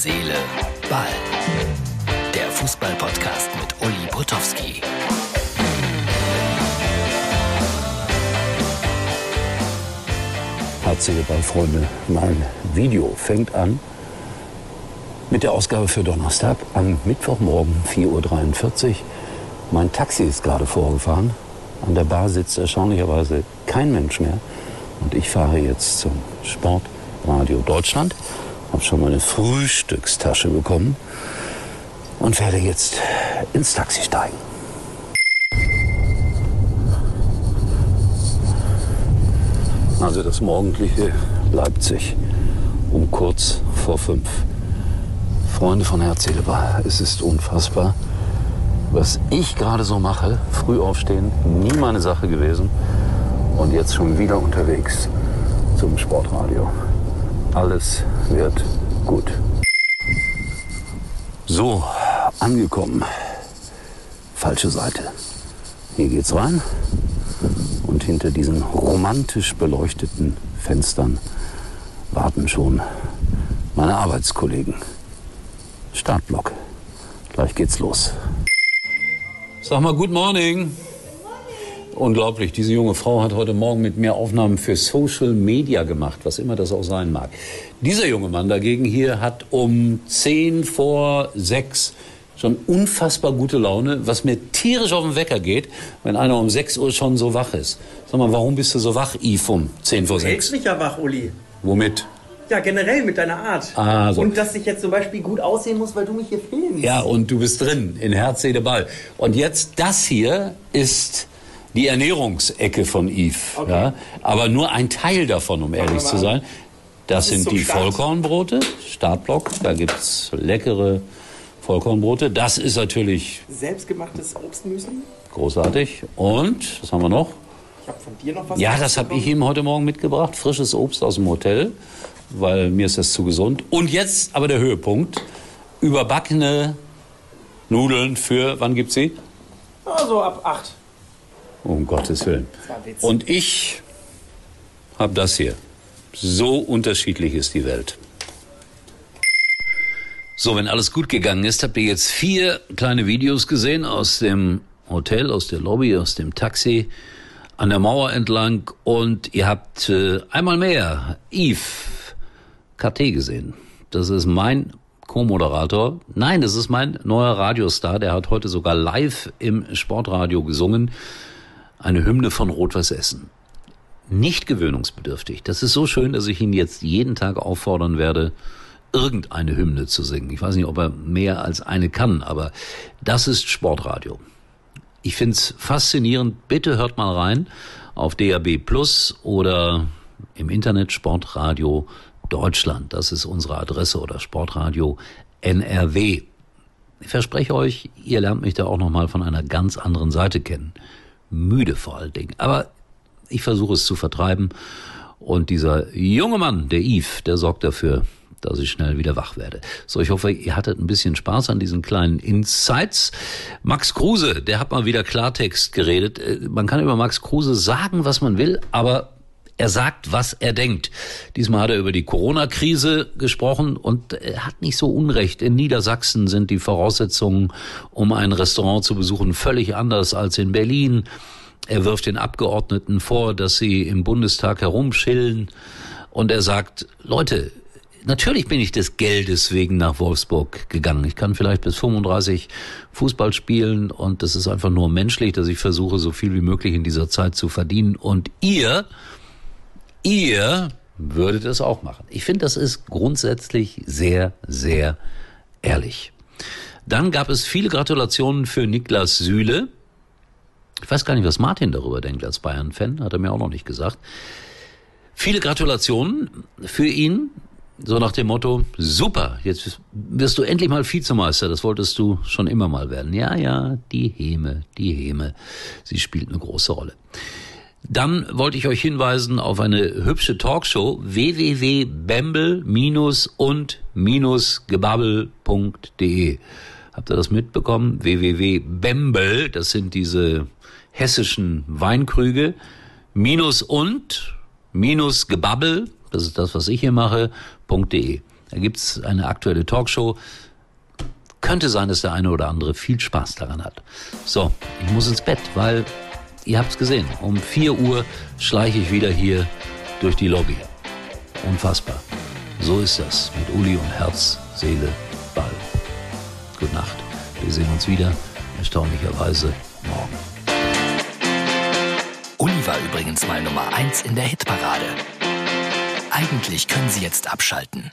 Seele, Ball. Der Fußball-Podcast mit Uli Potowski. Herzliche Ballfreunde, mein Video fängt an mit der Ausgabe für Donnerstag am Mittwochmorgen 4.43 Uhr. Mein Taxi ist gerade vorgefahren. An der Bar sitzt erstaunlicherweise kein Mensch mehr. Und ich fahre jetzt zum Sportradio Deutschland, habe schon meine Frühstückstasche bekommen und werde jetzt ins Taxi steigen. Also das morgendliche Leipzig um kurz vor fünf. Freunde von Herz, Seele, Ball, es ist unfassbar, was ich gerade so mache. Früh aufstehen, nie meine Sache gewesen und jetzt schon wieder unterwegs zum Sportradio. Alles wird gut. So, angekommen. Falsche Seite. Hier geht's rein und hinter diesen romantisch beleuchteten Fenstern warten schon meine Arbeitskollegen. Startblock. Gleich geht's los. Sag mal, good morning. Unglaublich, diese junge Frau hat heute Morgen mit mir Aufnahmen für Social Media gemacht, was immer das auch sein mag. Dieser junge Mann dagegen hier hat um 10 vor 6 schon unfassbar gute Laune, was mir tierisch auf den Wecker geht, wenn einer um 6 Uhr schon so wach ist. Sag mal, warum bist du so wach, Yves, um 10 vor Du hältst 6? mich ja wach, Uli. Womit? Ja, generell mit deiner Art. Ah, so. Und dass ich jetzt zum Beispiel gut aussehen muss, weil du mich hier filmst. Ja, und du bist drin, in Herz, Seele, Ball. Und jetzt, das hier ist die Ernährungsecke von Yves. Okay. Ja? Aber nur ein Teil davon, um ehrlich zu sein. Das sind die Start. Vollkornbrote, Startblock. Da gibt's leckere Vollkornbrote. Das ist natürlich Selbstgemachtes Obstmüsli. großartig. Und, was haben wir noch? Ich habe von dir noch was. Ja, das habe ich ihm heute Morgen mitgebracht. Frisches Obst aus dem Hotel, weil mir ist das zu gesund. Und jetzt aber der Höhepunkt. Überbackene Nudeln für, wann gibt's sie? Also ab 8. Um Gottes Willen. Und ich habe das hier. So unterschiedlich ist die Welt. So, wenn alles gut gegangen ist, habt ihr jetzt vier kleine Videos gesehen aus dem Hotel, aus der Lobby, aus dem Taxi, an der Mauer entlang und ihr habt äh, einmal mehr Yves KT gesehen. Das ist mein Co-Moderator. Nein, das ist mein neuer Radiostar. Der hat heute sogar live im Sportradio gesungen. Eine Hymne von Rot-Weiß Essen. Nicht gewöhnungsbedürftig. Das ist so schön, dass ich ihn jetzt jeden Tag auffordern werde, irgendeine Hymne zu singen. Ich weiß nicht, ob er mehr als eine kann, aber das ist Sportradio. Ich find's faszinierend. Bitte hört mal rein auf DAB Plus oder im Internet Sportradio Deutschland. Das ist unsere Adresse oder Sportradio NRW. Ich verspreche euch, ihr lernt mich da auch noch mal von einer ganz anderen Seite kennen. Müde vor allen Dingen. Aber ich versuche es zu vertreiben. Und dieser junge Mann, der Yves, der sorgt dafür, dass ich schnell wieder wach werde. So, ich hoffe, ihr hattet ein bisschen Spaß an diesen kleinen Insights. Max Kruse, der hat mal wieder Klartext geredet. Äh, Man kann über Max Kruse sagen, was man will, aber er sagt, was er denkt. Diesmal hat er über die Corona-Krise gesprochen und er hat nicht so unrecht. In Niedersachsen sind die Voraussetzungen, um ein Restaurant zu besuchen, völlig anders als in Berlin. Er wirft den Abgeordneten vor, dass sie im Bundestag herumschillen. Und er sagt, Leute, natürlich bin ich des Geldes wegen nach Wolfsburg gegangen. Ich kann vielleicht bis 35 Fußball spielen und das ist einfach nur menschlich, dass ich versuche, so viel wie möglich in dieser Zeit zu verdienen. Und ihr, ihr würdet es auch machen. Ich finde, das ist grundsätzlich sehr, sehr ehrlich. Dann gab es viele Gratulationen für Niklas Süle. Ich weiß gar nicht, was Martin darüber denkt als Bayern-Fan, hat er mir auch noch nicht gesagt. Viele Gratulationen für ihn. So nach dem Motto, super, jetzt wirst du endlich mal Vizemeister, das wolltest du schon immer mal werden. Ja, ja, die Häme, die Häme, sie spielt eine große Rolle. Dann wollte ich euch hinweisen auf eine hübsche Talkshow www.bembel-und-gebabbel.de. Habt ihr das mitbekommen? www.bembel, das sind diese hessischen Weinkrüge, minus und, minus gebabbel, das ist das, was ich hier mache, .de. Da gibt's eine aktuelle Talkshow. Könnte sein, dass der eine oder andere viel Spaß daran hat. So, ich muss ins Bett, weil ihr habt's gesehen. Um 4 Uhr schleiche ich wieder hier durch die Lobby. Unfassbar. So ist das mit Uli und Herz, Seele, Ball. Gute Nacht. Wir sehen uns wieder, erstaunlicherweise morgen. Uli war übrigens mal Nummer 1 in der Hitparade. Eigentlich können Sie jetzt abschalten.